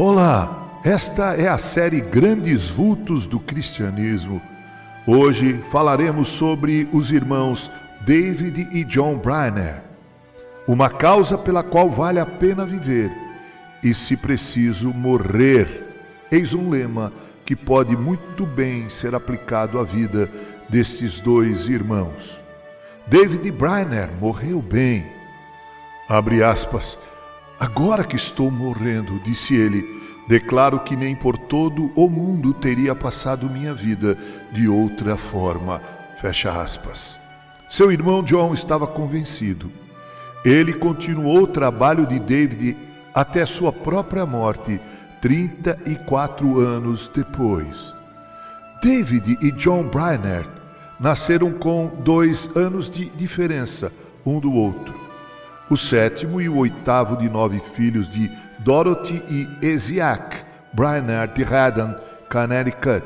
Olá, esta é a série Grandes Vultos do Cristianismo. Hoje falaremos sobre os irmãos David e John Briner. Uma causa pela qual vale a pena viver e, se preciso, morrer. Eis um lema que pode muito bem ser aplicado à vida destes dois irmãos. David Briner morreu bem. Abre aspas. Agora que estou morrendo, disse ele, declaro que nem por todo o mundo teria passado minha vida de outra forma. Fecha aspas. Seu irmão John estava convencido. Ele continuou o trabalho de David até sua própria morte, 34 anos depois. David e John Briner nasceram com dois anos de diferença um do outro o sétimo e o oitavo de nove filhos de Dorothy e Esiac Brainerd Haddon, Connecticut.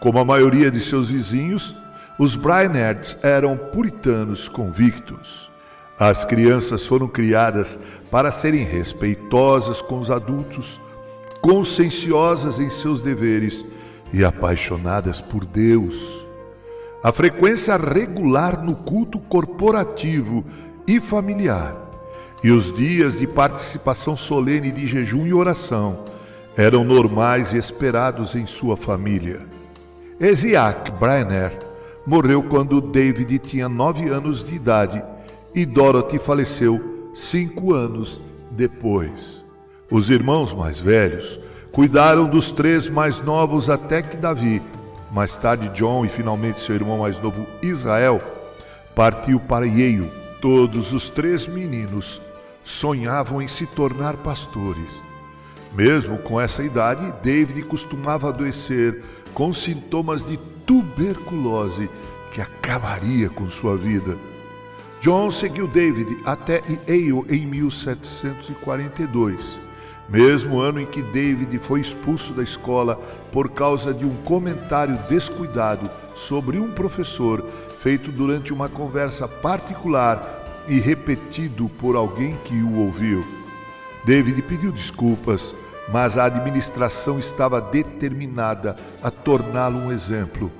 Como a maioria de seus vizinhos, os Brainerds eram puritanos convictos. As crianças foram criadas para serem respeitosas com os adultos, conscienciosas em seus deveres e apaixonadas por Deus. A frequência regular no culto corporativo e familiar, e os dias de participação solene de jejum e oração eram normais e esperados em sua família. Esiac Brainer morreu quando David tinha nove anos de idade e Dorothy faleceu cinco anos depois. Os irmãos mais velhos cuidaram dos três mais novos até que Davi, mais tarde John e finalmente seu irmão mais novo Israel, partiu para Yale Todos os três meninos sonhavam em se tornar pastores. Mesmo com essa idade, David costumava adoecer com sintomas de tuberculose que acabaria com sua vida. John seguiu David até Yale em 1742, mesmo ano em que David foi expulso da escola por causa de um comentário descuidado sobre um professor feito durante uma conversa particular e repetido por alguém que o ouviu. David pediu desculpas, mas a administração estava determinada a torná-lo um exemplo.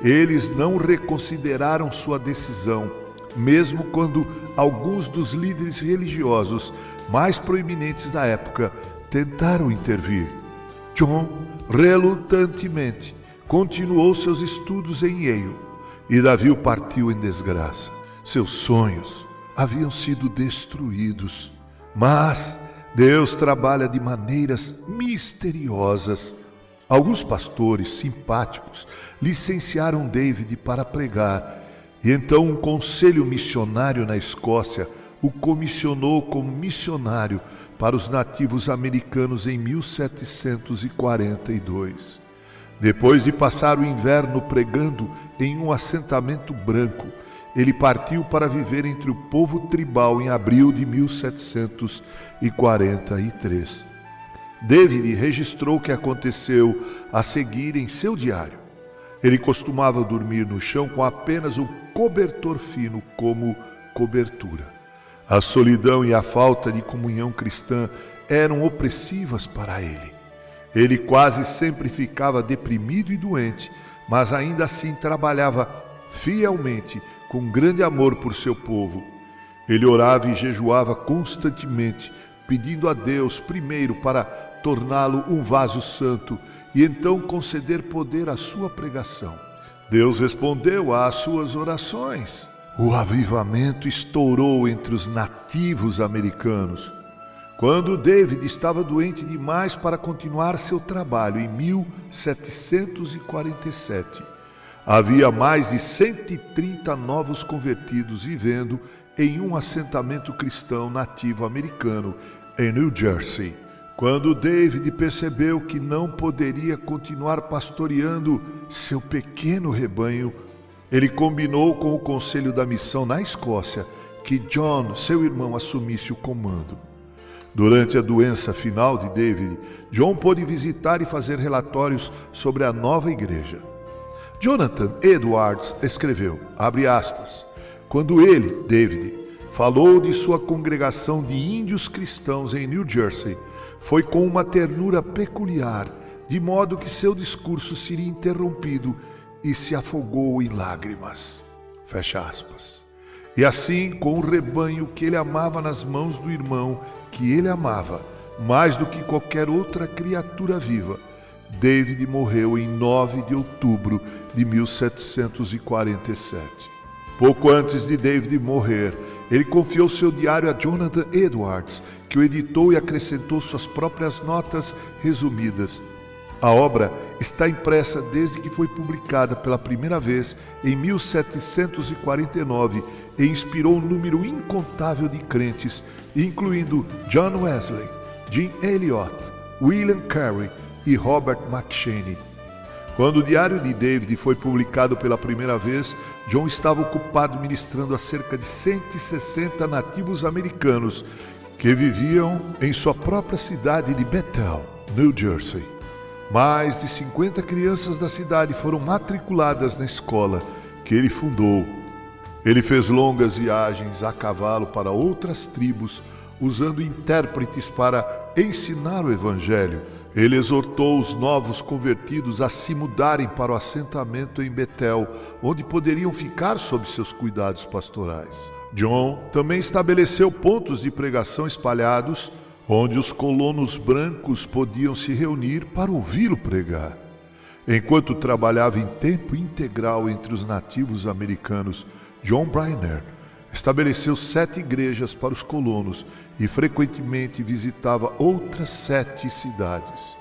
Eles não reconsideraram sua decisão, mesmo quando alguns dos líderes religiosos mais proeminentes da época tentaram intervir. John, relutantemente, continuou seus estudos em Yale e Davi partiu em desgraça. Seus sonhos haviam sido destruídos. Mas Deus trabalha de maneiras misteriosas. Alguns pastores simpáticos licenciaram David para pregar, e então um conselho missionário na Escócia o comissionou como missionário para os nativos americanos em 1742. Depois de passar o inverno pregando em um assentamento branco, ele partiu para viver entre o povo tribal em abril de 1743. David registrou o que aconteceu a seguir em seu diário. Ele costumava dormir no chão com apenas um cobertor fino como cobertura. A solidão e a falta de comunhão cristã eram opressivas para ele. Ele quase sempre ficava deprimido e doente, mas ainda assim trabalhava fielmente, com grande amor por seu povo. Ele orava e jejuava constantemente, pedindo a Deus primeiro para torná-lo um vaso santo e então conceder poder à sua pregação. Deus respondeu às suas orações. O avivamento estourou entre os nativos americanos. Quando David estava doente demais para continuar seu trabalho em 1747, havia mais de 130 novos convertidos vivendo em um assentamento cristão nativo americano em New Jersey. Quando David percebeu que não poderia continuar pastoreando seu pequeno rebanho, ele combinou com o conselho da missão na Escócia que John, seu irmão, assumisse o comando. Durante a doença final de David, John pôde visitar e fazer relatórios sobre a nova igreja. Jonathan Edwards escreveu, aspas, quando ele, David, falou de sua congregação de índios cristãos em New Jersey, foi com uma ternura peculiar, de modo que seu discurso seria interrompido e se afogou em lágrimas. Fecha aspas. E assim, com o rebanho que ele amava nas mãos do irmão que ele amava, mais do que qualquer outra criatura viva, David morreu em 9 de outubro de 1747. Pouco antes de David morrer, ele confiou seu diário a Jonathan Edwards, que o editou e acrescentou suas próprias notas resumidas. A obra está impressa desde que foi publicada pela primeira vez em 1749 e inspirou um número incontável de crentes, incluindo John Wesley, Jim Elliot, William Carey e Robert McShane. Quando o Diário de David foi publicado pela primeira vez, John estava ocupado ministrando a cerca de 160 nativos americanos que viviam em sua própria cidade de Bethel, New Jersey. Mais de 50 crianças da cidade foram matriculadas na escola que ele fundou. Ele fez longas viagens a cavalo para outras tribos, usando intérpretes para ensinar o Evangelho ele exortou os novos convertidos a se mudarem para o assentamento em Betel, onde poderiam ficar sob seus cuidados pastorais. John também estabeleceu pontos de pregação espalhados, onde os colonos brancos podiam se reunir para ouvi-lo pregar. Enquanto trabalhava em tempo integral entre os nativos americanos, John Briner estabeleceu sete igrejas para os colonos e frequentemente visitava outras sete cidades.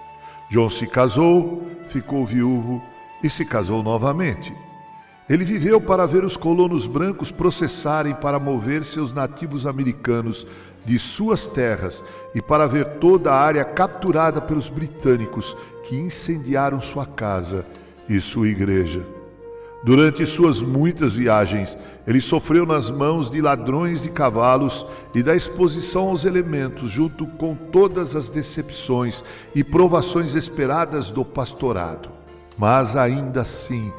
John se casou, ficou viúvo e se casou novamente. Ele viveu para ver os colonos brancos processarem para mover seus nativos americanos de suas terras e para ver toda a área capturada pelos britânicos que incendiaram sua casa e sua igreja. Durante suas muitas viagens, ele sofreu nas mãos de ladrões de cavalos e da exposição aos elementos, junto com todas as decepções e provações esperadas do pastorado. Mas ainda assim,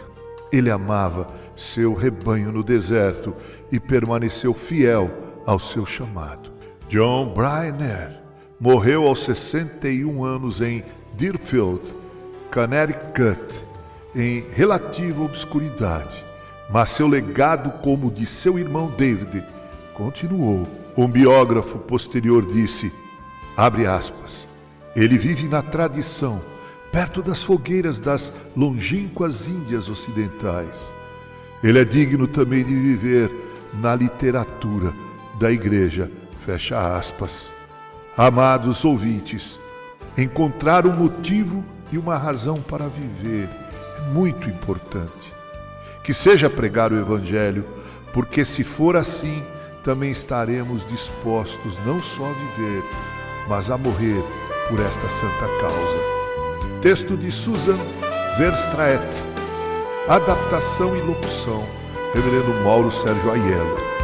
ele amava seu rebanho no deserto e permaneceu fiel ao seu chamado. John Briner morreu aos 61 anos em Deerfield, Connecticut em relativa obscuridade, mas seu legado, como de seu irmão David, continuou. Um biógrafo posterior disse: abre aspas, ele vive na tradição, perto das fogueiras das longínquas Índias Ocidentais. Ele é digno também de viver na literatura da igreja. Fecha aspas. Amados ouvintes, encontrar um motivo e uma razão para viver muito importante. Que seja pregar o Evangelho, porque se for assim, também estaremos dispostos não só a viver, mas a morrer por esta santa causa. Texto de Susan Verstraet. Adaptação e locução, Reverendo Mauro Sérgio Aiello.